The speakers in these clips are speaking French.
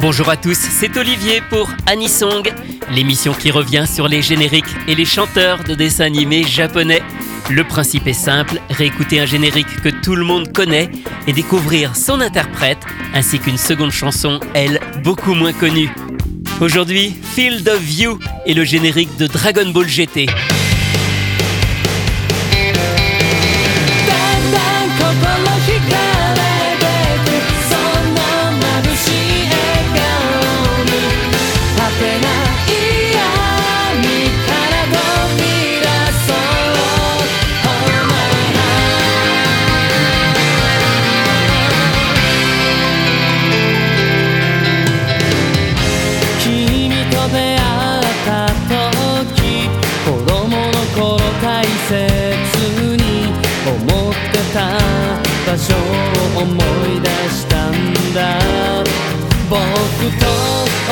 Bonjour à tous, c'est Olivier pour Anisong, l'émission qui revient sur les génériques et les chanteurs de dessins animés japonais. Le principe est simple, réécouter un générique que tout le monde connaît et découvrir son interprète, ainsi qu'une seconde chanson, elle, beaucoup moins connue. Aujourd'hui, Field of View est le générique de Dragon Ball GT. 僕と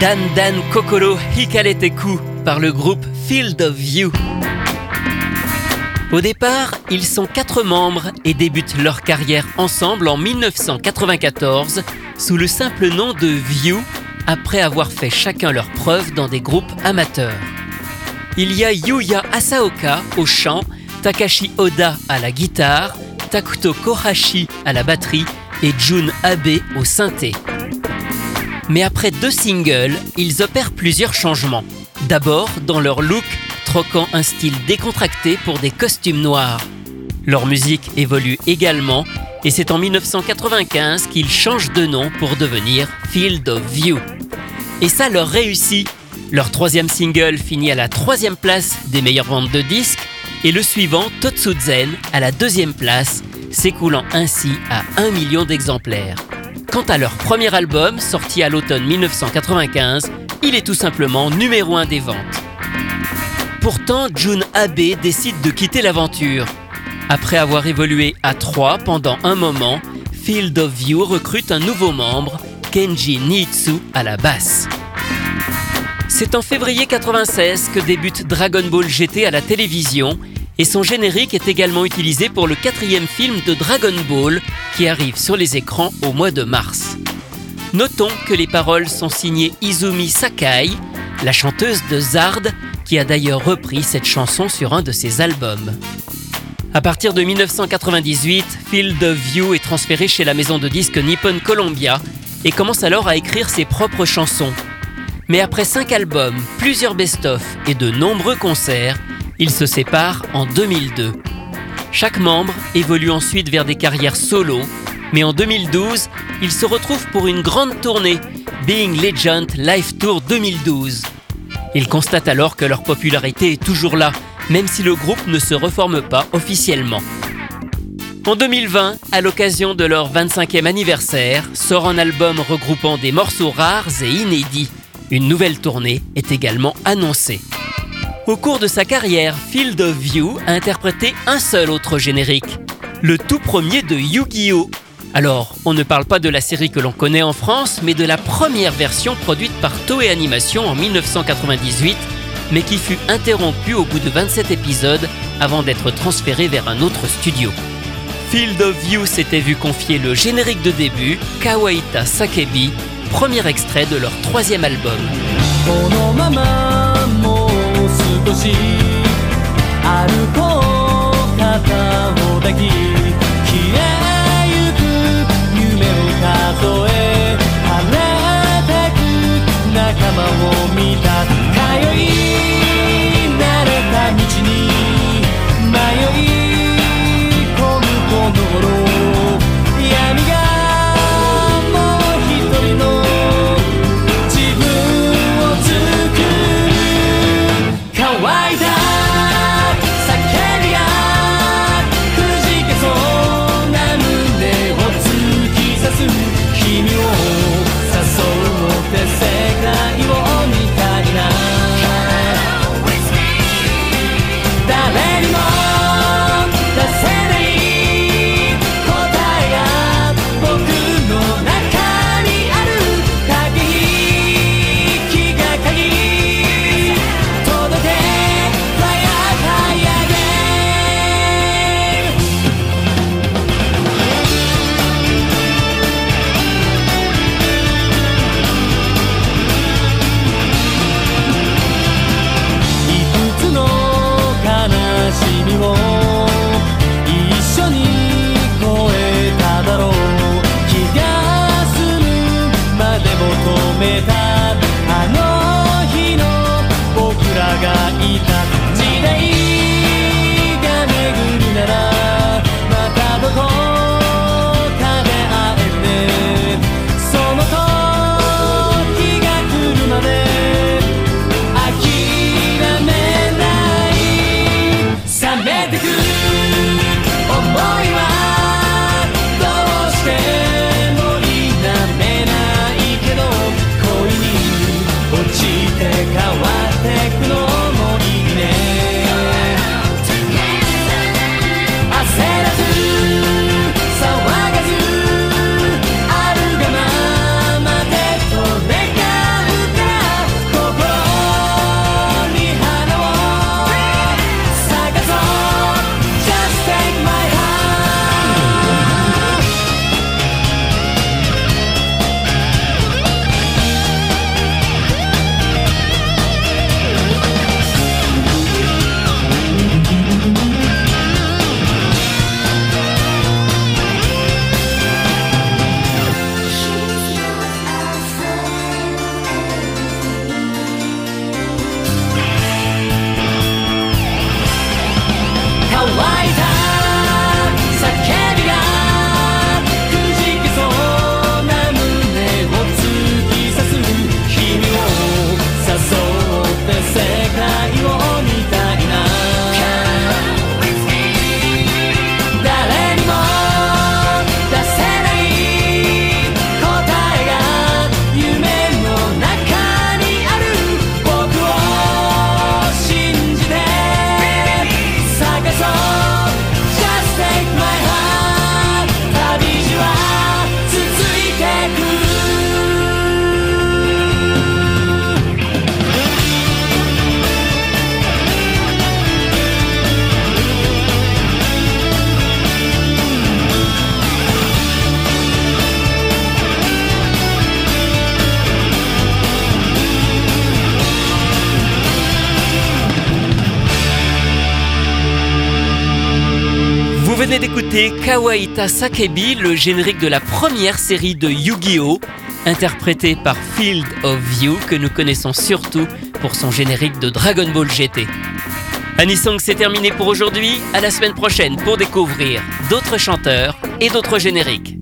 Dan Dan Kokoro Hikaleteku par le groupe Field of View. Au départ, ils sont quatre membres et débutent leur carrière ensemble en 1994 sous le simple nom de View après avoir fait chacun leur preuve dans des groupes amateurs. Il y a Yuya Asaoka au chant, Takashi Oda à la guitare, Takuto Kohashi à la batterie et Jun Abe au synthé. Mais après deux singles, ils opèrent plusieurs changements. D'abord dans leur look, troquant un style décontracté pour des costumes noirs. Leur musique évolue également et c'est en 1995 qu'ils changent de nom pour devenir Field of View. Et ça leur réussit. Leur troisième single finit à la troisième place des meilleures ventes de disques et le suivant, Totsuzen, à la deuxième place, s'écoulant ainsi à un million d'exemplaires. Quant à leur premier album, sorti à l'automne 1995, il est tout simplement numéro 1 des ventes. Pourtant, Jun Abe décide de quitter l'aventure. Après avoir évolué à 3 pendant un moment, Field of View recrute un nouveau membre, Kenji Niitsu à la basse. C'est en février 96 que débute Dragon Ball GT à la télévision et son générique est également utilisé pour le quatrième film de Dragon Ball qui arrive sur les écrans au mois de mars. Notons que les paroles sont signées Izumi Sakai, la chanteuse de Zard, qui a d'ailleurs repris cette chanson sur un de ses albums. À partir de 1998, Field of View est transféré chez la maison de disques Nippon Columbia et commence alors à écrire ses propres chansons. Mais après cinq albums, plusieurs best-of et de nombreux concerts, il se sépare en 2002. Chaque membre évolue ensuite vers des carrières solo, mais en 2012, ils se retrouvent pour une grande tournée, Being Legend Live Tour 2012. Ils constatent alors que leur popularité est toujours là, même si le groupe ne se reforme pas officiellement. En 2020, à l'occasion de leur 25e anniversaire, sort un album regroupant des morceaux rares et inédits. Une nouvelle tournée est également annoncée. Au cours de sa carrière, Field of View a interprété un seul autre générique, le tout premier de Yu-Gi-Oh! Alors, on ne parle pas de la série que l'on connaît en France, mais de la première version produite par Toei Animation en 1998, mais qui fut interrompue au bout de 27 épisodes avant d'être transférée vers un autre studio. Field of View s'était vu confier le générique de début, Kawaita Sakebi, premier extrait de leur troisième album. 少し歩こう肩を抱き venez d'écouter Kawaita Sakebi, le générique de la première série de Yu-Gi-Oh! interprété par Field of View, que nous connaissons surtout pour son générique de Dragon Ball GT. Anisong, c'est terminé pour aujourd'hui. À la semaine prochaine pour découvrir d'autres chanteurs et d'autres génériques.